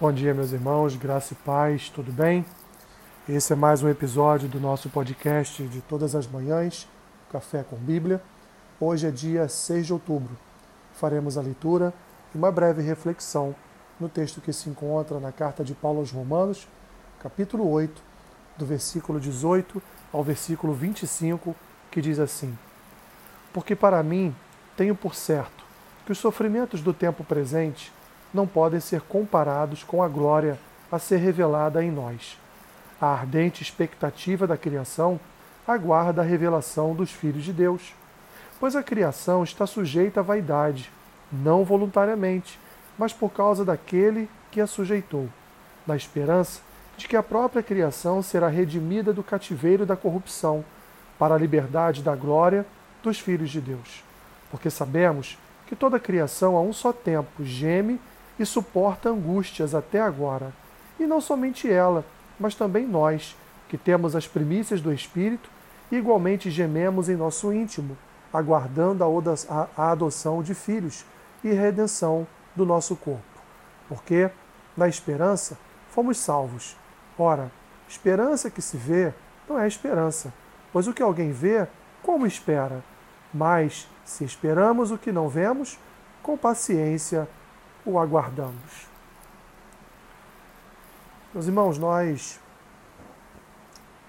Bom dia, meus irmãos, graça e paz, tudo bem? Esse é mais um episódio do nosso podcast de todas as manhãs, Café com Bíblia. Hoje é dia 6 de outubro. Faremos a leitura e uma breve reflexão no texto que se encontra na carta de Paulo aos Romanos, capítulo 8, do versículo 18 ao versículo 25, que diz assim: Porque para mim tenho por certo que os sofrimentos do tempo presente não podem ser comparados com a glória a ser revelada em nós. A ardente expectativa da criação aguarda a revelação dos filhos de Deus. Pois a criação está sujeita à vaidade, não voluntariamente, mas por causa daquele que a sujeitou, na esperança de que a própria criação será redimida do cativeiro da corrupção, para a liberdade da glória dos filhos de Deus. Porque sabemos que toda a criação a um só tempo geme e suporta angústias até agora. E não somente ela, mas também nós, que temos as primícias do Espírito, igualmente gememos em nosso íntimo, aguardando a adoção de filhos e redenção do nosso corpo. Porque, na esperança, fomos salvos. Ora, esperança que se vê não é esperança, pois o que alguém vê, como espera? Mas, se esperamos o que não vemos, com paciência o aguardamos. Meus irmãos, nós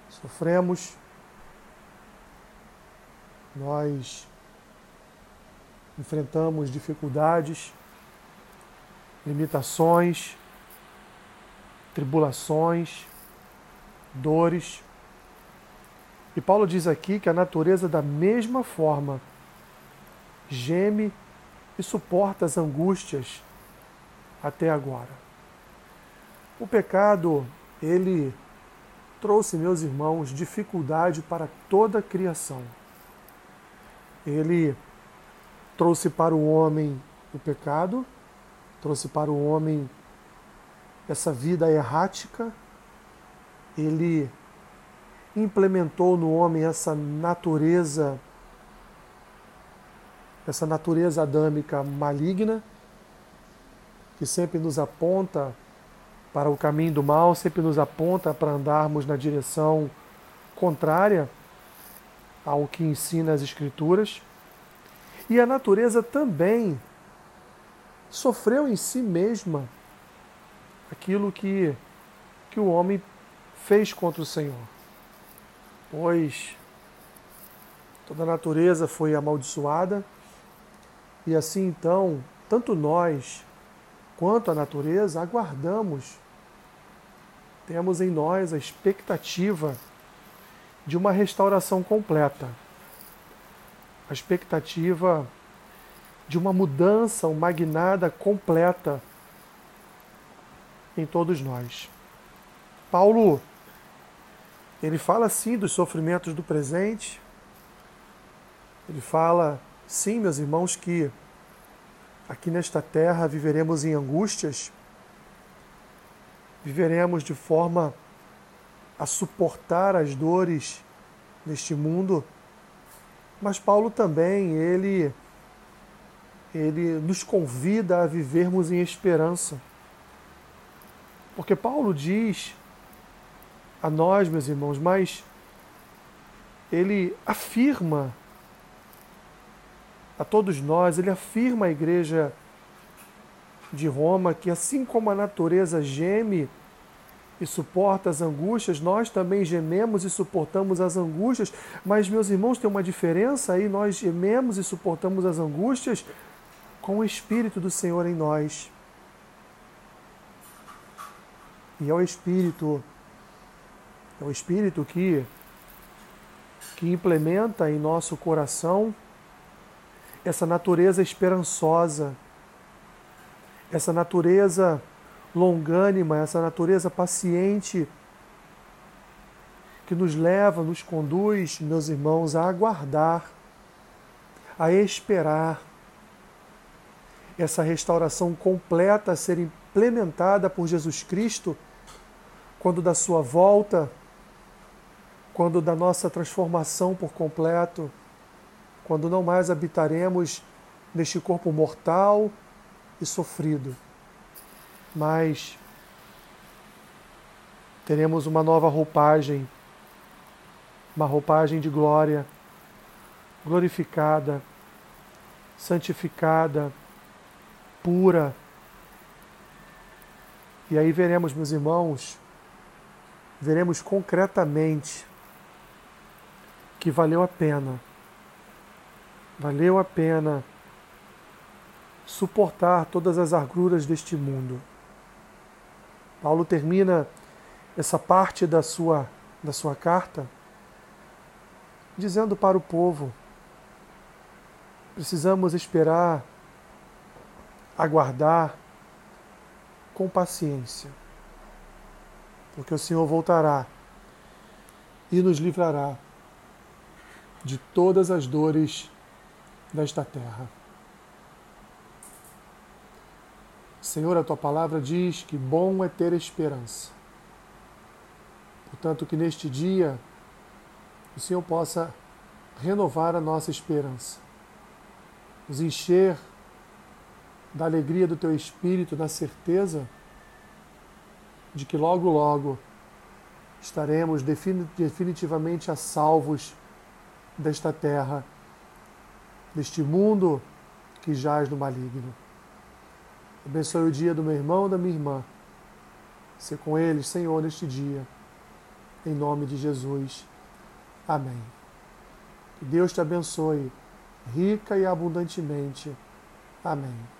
sofremos, nós enfrentamos dificuldades, limitações, tribulações, dores. E Paulo diz aqui que a natureza, da mesma forma, geme e suporta as angústias até agora. O pecado, ele trouxe, meus irmãos, dificuldade para toda a criação. Ele trouxe para o homem o pecado, trouxe para o homem essa vida errática, ele implementou no homem essa natureza, essa natureza adâmica maligna, que sempre nos aponta para o caminho do mal, sempre nos aponta para andarmos na direção contrária ao que ensina as Escrituras. E a natureza também sofreu em si mesma aquilo que, que o homem fez contra o Senhor. Pois toda a natureza foi amaldiçoada, e assim então, tanto nós quanto à natureza, aguardamos, temos em nós a expectativa de uma restauração completa, a expectativa de uma mudança, uma guinada completa em todos nós. Paulo, ele fala sim dos sofrimentos do presente, ele fala, sim, meus irmãos, que Aqui nesta terra viveremos em angústias, viveremos de forma a suportar as dores neste mundo, mas Paulo também, ele ele nos convida a vivermos em esperança. Porque Paulo diz a nós, meus irmãos, mas ele afirma a todos nós, ele afirma à igreja de Roma que assim como a natureza geme e suporta as angústias, nós também gememos e suportamos as angústias, mas meus irmãos, tem uma diferença aí, nós gememos e suportamos as angústias com o Espírito do Senhor em nós. E é o Espírito, é o Espírito que, que implementa em nosso coração essa natureza esperançosa, essa natureza longânima, essa natureza paciente que nos leva, nos conduz, meus irmãos, a aguardar, a esperar essa restauração completa a ser implementada por Jesus Cristo quando da sua volta, quando da nossa transformação por completo quando não mais habitaremos neste corpo mortal e sofrido, mas teremos uma nova roupagem, uma roupagem de glória, glorificada, santificada, pura. E aí veremos, meus irmãos, veremos concretamente que valeu a pena, valeu a pena suportar todas as agruras deste mundo. Paulo termina essa parte da sua, da sua carta dizendo para o povo: precisamos esperar, aguardar com paciência, porque o Senhor voltará e nos livrará de todas as dores desta terra. Senhor, a tua palavra diz que bom é ter esperança. Portanto, que neste dia o Senhor possa renovar a nossa esperança, nos encher da alegria do teu espírito, na certeza de que logo, logo estaremos definitivamente a salvos desta terra, deste mundo que jaz no maligno. Abençoe o dia do meu irmão e da minha irmã. Ser com eles, Senhor, neste dia. Em nome de Jesus. Amém. Que Deus te abençoe rica e abundantemente. Amém.